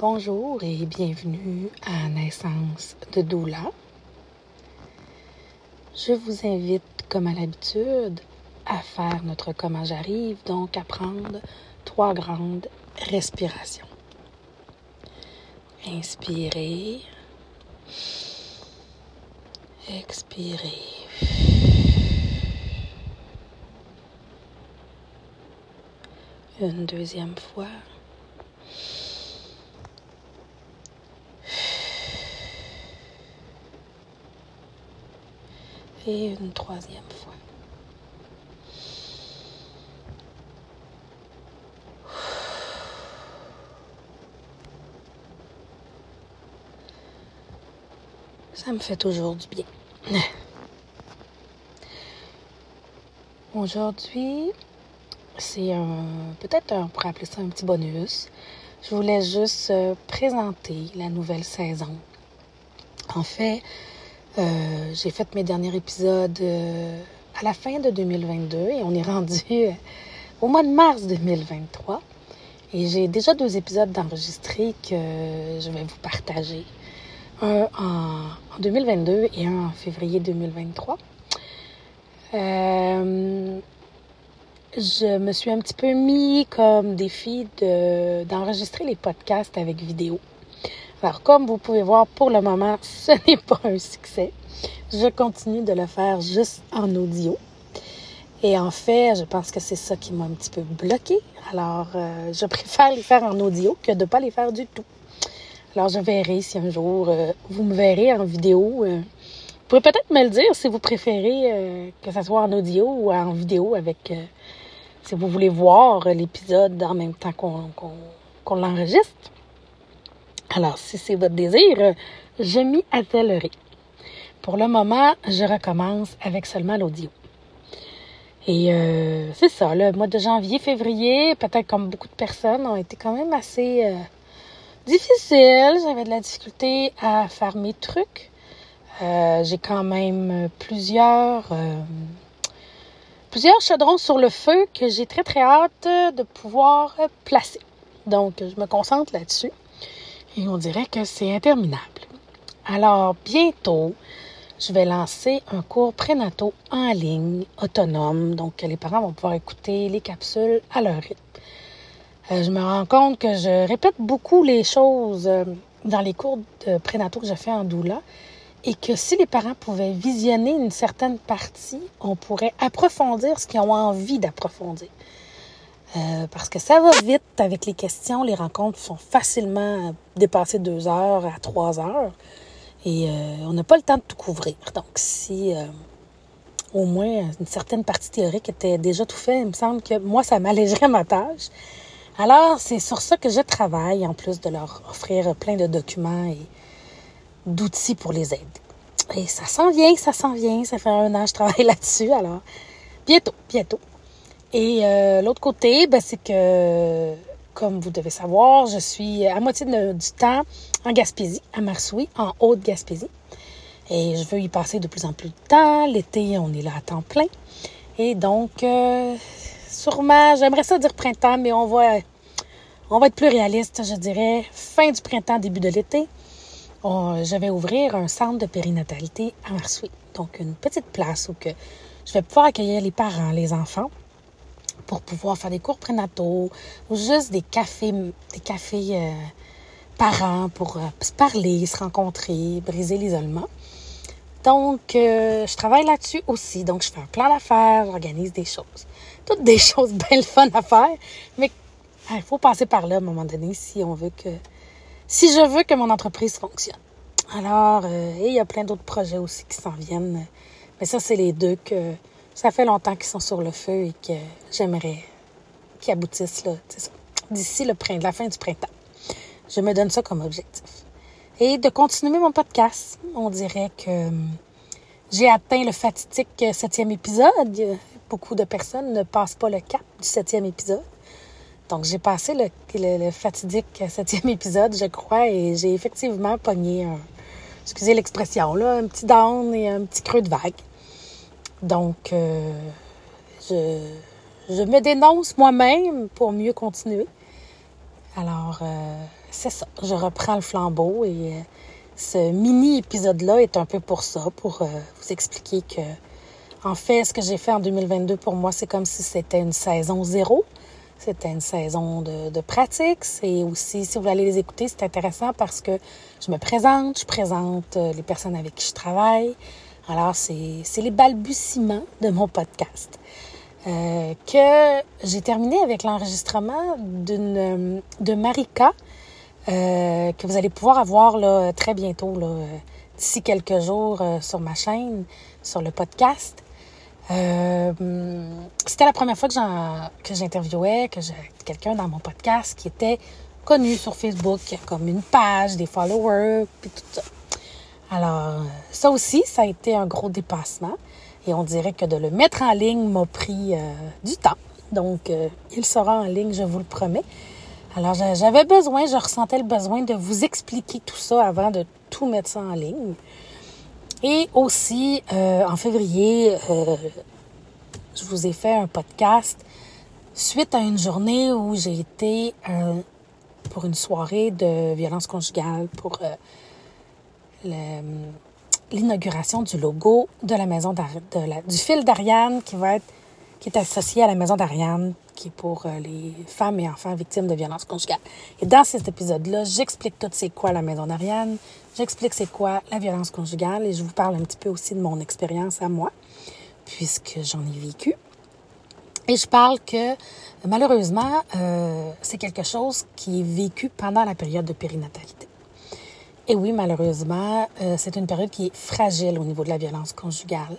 Bonjour et bienvenue à Naissance de Doula. Je vous invite, comme à l'habitude, à faire notre comment j'arrive, donc à prendre trois grandes respirations. Inspirez. Expirez. Une deuxième fois. Et une troisième fois. Ça me fait toujours du bien. Aujourd'hui, c'est peut-être on pourrait appeler ça un petit bonus. Je voulais juste euh, présenter la nouvelle saison. En fait, euh, j'ai fait mes derniers épisodes euh, à la fin de 2022 et on est rendu au mois de mars 2023. Et j'ai déjà deux épisodes d'enregistrés que je vais vous partager. Un en, 2022 et un en février 2023. Euh, je me suis un petit peu mis comme défi de, d'enregistrer les podcasts avec vidéo. Alors, comme vous pouvez voir, pour le moment, ce n'est pas un succès. Je continue de le faire juste en audio. Et en fait, je pense que c'est ça qui m'a un petit peu bloqué. Alors, euh, je préfère les faire en audio que de ne pas les faire du tout. Alors, je verrai si un jour euh, vous me verrez en vidéo. Euh, vous pouvez peut-être me le dire si vous préférez que ce soit en audio ou en vidéo avec si vous voulez voir l'épisode en même temps qu'on l'enregistre. Alors, si c'est votre désir, je m'y attellerai. Pour le moment, je recommence avec seulement l'audio. Et euh, c'est ça, le mois de janvier, février, peut-être comme beaucoup de personnes, ont été quand même assez euh, difficiles. J'avais de la difficulté à faire mes trucs. Euh, j'ai quand même plusieurs plusieurs chaudrons sur le feu que j'ai très très hâte de pouvoir placer. Donc, je me concentre là-dessus et on dirait que c'est interminable. Alors, bientôt, je vais lancer un cours prénatal en ligne, autonome, donc les parents vont pouvoir écouter les capsules à leur rythme. Euh, je me rends compte que je répète beaucoup les choses euh, dans les cours de prénatal que je fais en doula et que si les parents pouvaient visionner une certaine partie, on pourrait approfondir ce qu'ils ont envie d'approfondir. Euh, parce que ça va vite avec les questions. Les rencontres sont facilement dépassées deux heures à trois heures. Et euh, on n'a pas le temps de tout couvrir. Donc, si euh, au moins une certaine partie théorique était déjà tout fait, il me semble que moi, ça m'allégerait ma tâche. Alors, c'est sur ça que je travaille, en plus de leur offrir plein de documents et d'outils pour les aider. Et ça s'en vient, ça s'en vient. Ça fait un an que je travaille là-dessus. Alors, bientôt, bientôt. Et euh, l'autre côté, ben, c'est que, comme vous devez savoir, je suis à moitié du temps en Gaspésie, à Marsouis, en Haute-Gaspésie. Et je veux y passer de plus en plus de temps. L'été, on est là à temps plein. Et donc, euh, sûrement, j'aimerais ça dire printemps, mais on va, on va être plus réaliste, je dirais, fin du printemps, début de l'été. je vais ouvrir un centre de périnatalité à Marsouis. Donc, une petite place où que je vais pouvoir accueillir les parents, les enfants, pour pouvoir faire des cours prénataux ou juste des cafés, des cafés euh, parents pour euh, se parler, se rencontrer, briser l'isolement. Donc, euh, je travaille là-dessus aussi. Donc, je fais un plan d'affaires, j'organise des choses. Toutes des choses belles, fun à faire. Mais il faut passer par là à un moment donné si on veut que... Si je veux que mon entreprise fonctionne. Alors, il y a plein d'autres projets aussi qui s'en viennent. Mais ça, c'est les deux que ça fait longtemps qu'ils sont sur le feu et que j'aimerais qu'ils aboutissent là, d'ici le printemps, la fin du printemps. Je me donne ça comme objectif. Et de continuer mon podcast. On dirait que hum, j'ai atteint le fatidique septième épisode. Beaucoup de personnes ne passent pas le cap du septième épisode. Donc, j'ai passé le, le, fatidique septième épisode, je crois, et j'ai effectivement pogné un, excusez l'expression, là, un petit down et un petit creux de vague. Donc, euh, je, je, me dénonce moi-même pour mieux continuer. Alors, euh, c'est ça. Je reprends le flambeau et euh, ce mini-épisode-là est un peu pour ça, pour euh, vous expliquer que, en fait, ce que j'ai fait en 2022 pour moi, c'est comme si c'était une saison zéro. C'était une saison de, de pratique. C'est aussi, si vous allez les écouter, c'est intéressant parce que je me présente, je présente les personnes avec qui je travaille. Alors, c'est les balbutiements de mon podcast. Euh, que j'ai terminé avec l'enregistrement d'une de Marika euh, que vous allez pouvoir avoir très bientôt, d'ici quelques jours euh, sur ma chaîne, sur le podcast. Euh, C'était la première fois que j'interviewais, que quelqu'un dans mon podcast qui était connu sur Facebook, comme une page, des followers, puis tout ça. Alors, ça aussi, ça a été un gros dépassement. Et on dirait que de le mettre en ligne m'a pris euh, du temps. Donc, euh, il sera en ligne, je vous le promets. Alors, j'avais besoin, je ressentais le besoin de vous expliquer tout ça avant de tout mettre ça en ligne. Et aussi, euh, en février, je vous ai fait un podcast suite à une journée où j'ai été pour une soirée de violence conjugale pour l'inauguration du logo de la maison de du fil d'Ariane qui va être qui est associé à la maison d'Ariane, qui est pour euh, les femmes et enfants victimes de violences conjugales. Et dans cet épisode-là, j'explique tout c'est quoi la maison d'Ariane, j'explique c'est quoi la violence conjugale et je vous parle un petit peu aussi de mon expérience à moi, puisque j'en ai vécu. Et je parle que malheureusement, euh, c'est quelque chose qui est vécu pendant la période de périnatalité. Et oui, malheureusement, euh, c'est une période qui est fragile au niveau de la violence conjugale.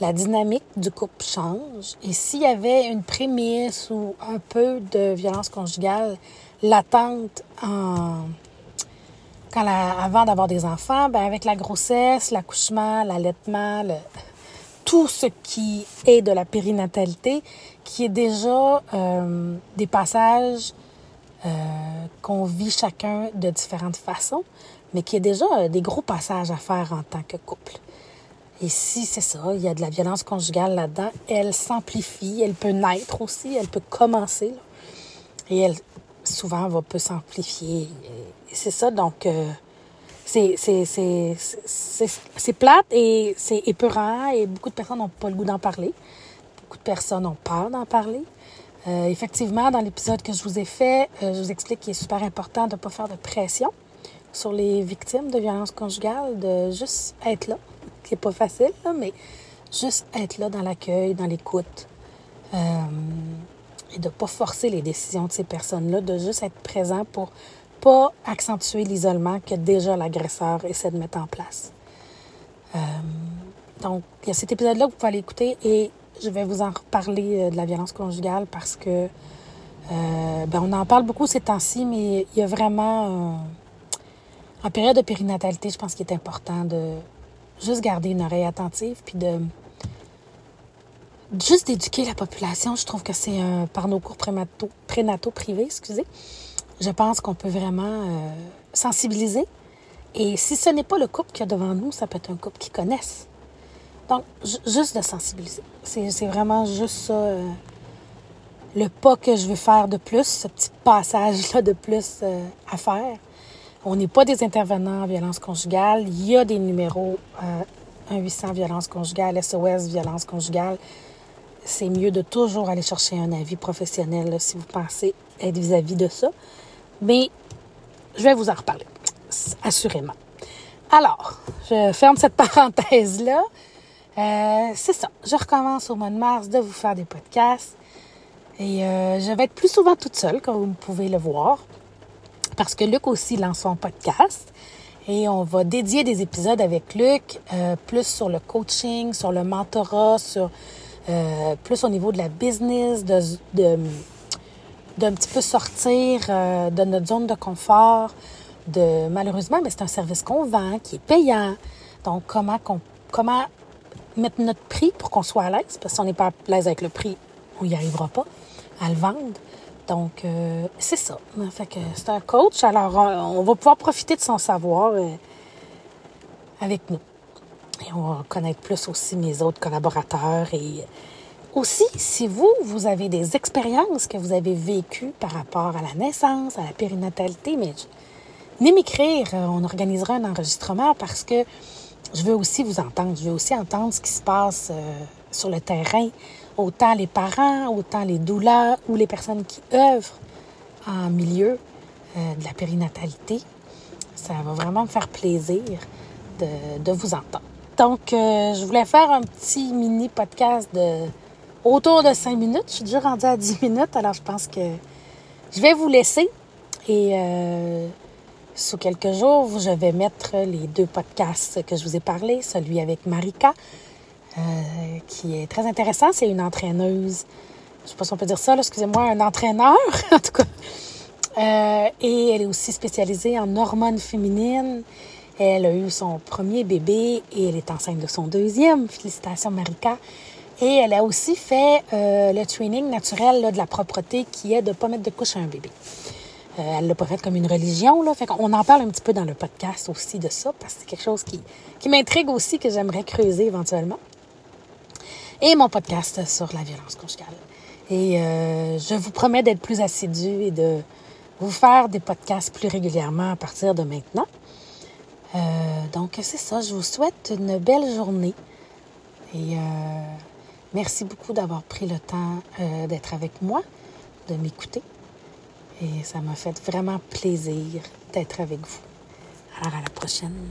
La dynamique du couple change. Et s'il y avait une prémisse ou un peu de violence conjugale latente en... Quand avant d'avoir des enfants, ben avec la grossesse, l'accouchement, l'allaitement, le... tout ce qui est de la périnatalité, qui est déjà euh, des passages euh, qu'on vit chacun de différentes façons mais qui a déjà euh, des gros passages à faire en tant que couple. Et si c'est ça, il y a de la violence conjugale là-dedans, elle s'amplifie, elle peut naître aussi, elle peut commencer. et elle, souvent, va peut s'amplifier. C'est ça, donc, euh, c'est plate et c'est épeurant et beaucoup de personnes n'ont pas le goût d'en parler. Beaucoup de personnes ont peur d'en parler. Euh, effectivement, dans l'épisode que je vous ai fait, je vous explique qu'il est super important de ne pas faire de pression sur les victimes de violences conjugales, de juste être là, qui n'est pas facile, mais juste être là dans l'accueil, dans l'écoute. Euh, et de ne pas forcer les décisions de ces personnes-là, de juste être présent pour pas accentuer l'isolement que déjà l'agresseur essaie de mettre en place. Euh, donc, il y a cet épisode-là que vous pouvez aller écouter et je vais vous en reparler euh, de la violence conjugale parce que ben, on en parle beaucoup ces temps-ci, mais il y a vraiment en période de périnatalité, je pense qu'il est important de juste garder une oreille attentive, puis de juste d'éduquer la population. Je trouve que c'est par nos cours prénataux, prénataux privés, excusez. Je pense qu'on peut vraiment euh, sensibiliser. Et si ce n'est pas le couple qu'il y a devant nous, ça peut être un couple qui connaissent. Donc, juste de sensibiliser. C'est vraiment juste ça, euh, le pas que je veux faire de plus, ce petit passage-là de plus euh, à faire. On n'est pas des intervenants en violence conjugale. Il y a des numéros euh, 1-800 violence conjugale, SOS violence conjugale. C'est mieux de toujours aller chercher un avis professionnel si vous pensez être vis-à-vis de ça. Mais je vais vous en reparler, assurément. Alors, je ferme cette parenthèse-là. Euh, c'est ça. Je recommence au mois de mars de vous faire des podcasts. Et euh, je vais être plus souvent toute seule, comme vous pouvez le voir parce que Luc aussi lance son podcast. Et on va dédier des épisodes avec Luc, euh, plus sur le coaching, sur le mentorat, sur euh, plus au niveau de la business, de, de d'un petit peu sortir euh, de notre zone de confort. De malheureusement, mais c'est un service qu'on vend, qui est payant. Donc comment qu'on comment mettre notre prix pour qu'on soit à l'aise, parce que si on n'est pas à l'aise avec le prix, on n'y arrivera pas à le vendre. Donc, euh, c'est ça. Fait que c'est un coach. Alors, on va pouvoir profiter de son savoir euh, avec nous. Et on va connaître plus aussi mes autres collaborateurs et Aussi, si vous, vous avez des expériences que vous avez vécues par rapport à la naissance, à la périnatalité, mais venez m'écrire, euh, on organisera un enregistrement parce que je veux aussi vous entendre. Je veux aussi entendre ce qui se passe euh, sur le terrain, autant les parents, autant les douleurs ou les personnes qui œuvrent en milieu euh, de la périnatalité. Ça va vraiment me faire plaisir de, vous entendre. Donc, euh, je voulais faire un petit mini podcast de autour de 5 minutes. Je suis déjà rendue à 10 minutes, alors je pense que je vais vous laisser. Et sous quelques jours, je vais mettre les deux podcasts que je vous ai parlé, celui avec Marika, euh, qui est très intéressant. C'est une entraîneuse. Je ne sais pas si on peut dire ça, excusez-moi, un entraîneur, en tout cas. Euh, et elle est aussi spécialisée en hormones féminines. Elle a eu son premier bébé et elle est enceinte de son deuxième. Félicitations, Marika. Et elle a aussi fait euh, le training naturel de la propreté qui est de ne pas mettre de couche à un bébé. Elle l'a pas comme une religion. Là. Fait on en parle un petit peu dans le podcast aussi de ça, parce que c'est quelque chose qui, m'intrigue aussi, que j'aimerais creuser éventuellement. Et mon podcast sur la violence conjugale. Et euh, je vous promets d'être plus assidue et de vous faire des podcasts plus régulièrement à partir de maintenant. Euh, donc, c'est ça. Je vous souhaite une belle journée. Et euh, merci beaucoup d'avoir pris le temps d'être avec moi, de m'écouter. Et ça m'a fait vraiment plaisir d'être avec vous. Alors, à la prochaine.